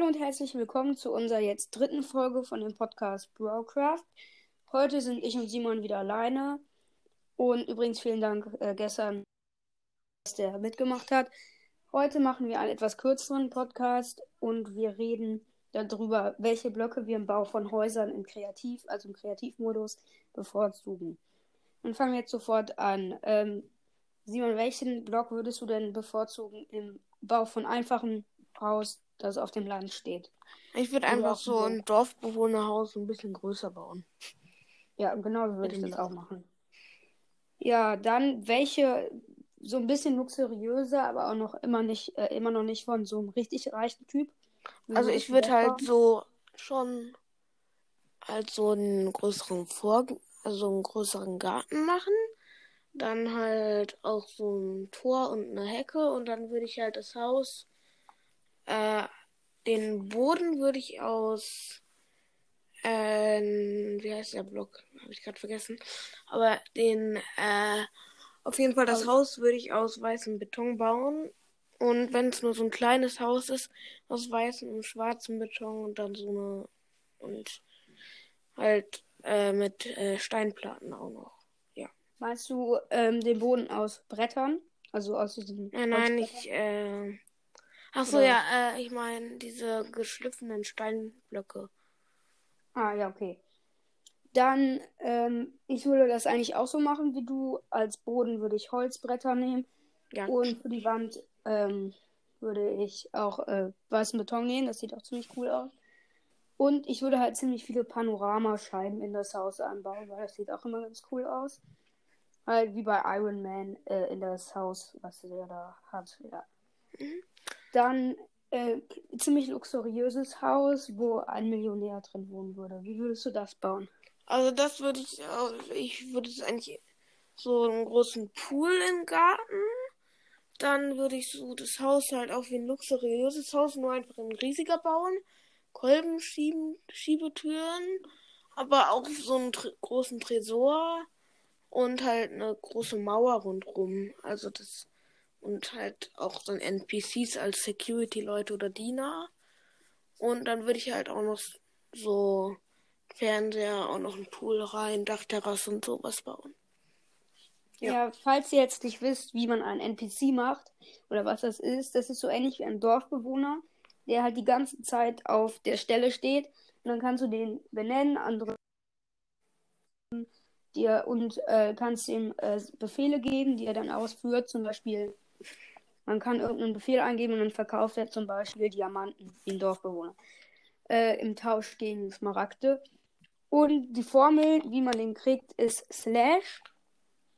Hallo und herzlich willkommen zu unserer jetzt dritten Folge von dem Podcast Brocraft. Heute sind ich und Simon wieder alleine. Und übrigens vielen Dank äh, gestern, dass der mitgemacht hat. Heute machen wir einen etwas kürzeren Podcast und wir reden darüber, welche Blöcke wir im Bau von Häusern im Kreativ, also im Kreativmodus, bevorzugen. Und fangen wir jetzt sofort an. Ähm, Simon, welchen Block würdest du denn bevorzugen im Bau von einfachem Haus, das auf dem Land steht? Ich würde einfach so ein Dorfbewohnerhaus ein bisschen größer bauen. Ja, genau so würde ich das auch machen. Ja, dann welche so ein bisschen luxuriöser, aber auch noch immer nicht, äh, immer noch nicht von so einem richtig reichen Typ. Also ich würde halt so schon halt so einen größeren Vor also einen größeren Garten machen. Dann halt auch so ein Tor und eine Hecke und dann würde ich halt das Haus, äh, den Boden würde ich aus, äh, wie heißt der Block? Habe ich gerade vergessen. Aber den, äh, auf jeden Fall das Haus würde ich aus weißem Beton bauen. Und wenn es nur so ein kleines Haus ist, aus weißem und schwarzem Beton und dann so eine und halt äh, mit äh, Steinplatten auch noch. Ja. Meinst du ähm, den Boden aus Brettern? Also aus diesen. Äh, nein, ich. Äh... Ach so, Oder? ja, äh, ich meine diese geschliffenen Steinblöcke. Ah, ja, okay. Dann, ähm, ich würde das eigentlich auch so machen wie du. Als Boden würde ich Holzbretter nehmen. Ja. Und für die Wand ähm, würde ich auch äh, weißen Beton nehmen. Das sieht auch ziemlich cool aus. Und ich würde halt ziemlich viele Panoramascheiben in das Haus anbauen, weil das sieht auch immer ganz cool aus. Halt wie bei Iron Man äh, in das Haus, was er da hat. Ja. Dann äh, ziemlich luxuriöses Haus, wo ein Millionär drin wohnen würde. Wie würdest du das bauen? Also das würde ich, ich würde es eigentlich so einen großen Pool im Garten. Dann würde ich so das Haus halt auch wie ein luxuriöses Haus, nur einfach ein riesiger bauen. Kolbenschiebetüren, aber auch so einen tr großen Tresor und halt eine große Mauer rundrum. Also das und halt auch dann NPCs als Security-Leute oder Diener. Und dann würde ich halt auch noch so Fernseher, auch noch ein Pool rein, Dachterrasse und sowas bauen. Ja. ja. falls ihr jetzt nicht wisst, wie man einen NPC macht oder was das ist, das ist so ähnlich wie ein Dorfbewohner, der halt die ganze Zeit auf der Stelle steht. Und dann kannst du den benennen, andere dir und äh, kannst ihm äh, Befehle geben, die er dann ausführt. Zum Beispiel, man kann irgendeinen Befehl eingeben und dann verkauft er zum Beispiel Diamanten wie ein Dorfbewohner. Äh, Im Tausch gegen Smaragde. Und die Formel, wie man den kriegt, ist slash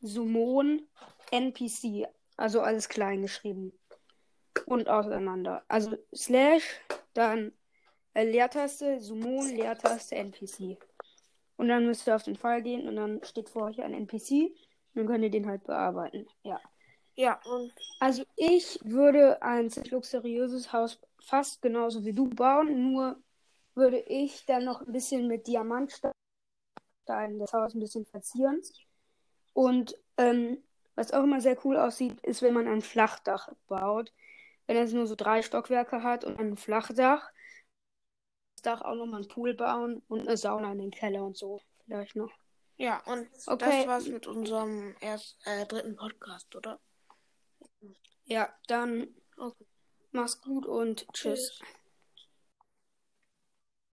Summon NPC. Also alles klein geschrieben. Und auseinander. Also slash, dann äh, Leertaste, Summon, Leertaste, NPC. Und dann müsst ihr auf den Fall gehen und dann steht vor euch ein NPC. Dann könnt ihr den halt bearbeiten. Ja. Ja, und. Also ich würde ein luxuriöses Haus fast genauso wie du bauen, nur würde ich dann noch ein bisschen mit Diamantsteinen das Haus ein bisschen verzieren. Und ähm, was auch immer sehr cool aussieht, ist, wenn man ein Flachdach baut. Wenn es nur so drei Stockwerke hat und ein Flachdach, das Dach auch nochmal einen Pool bauen und eine Sauna in den Keller und so. Vielleicht noch. Ja, und okay. das war's mit unserem erst, äh, dritten Podcast, oder? Ja, dann okay. mach's gut und tschüss. tschüss.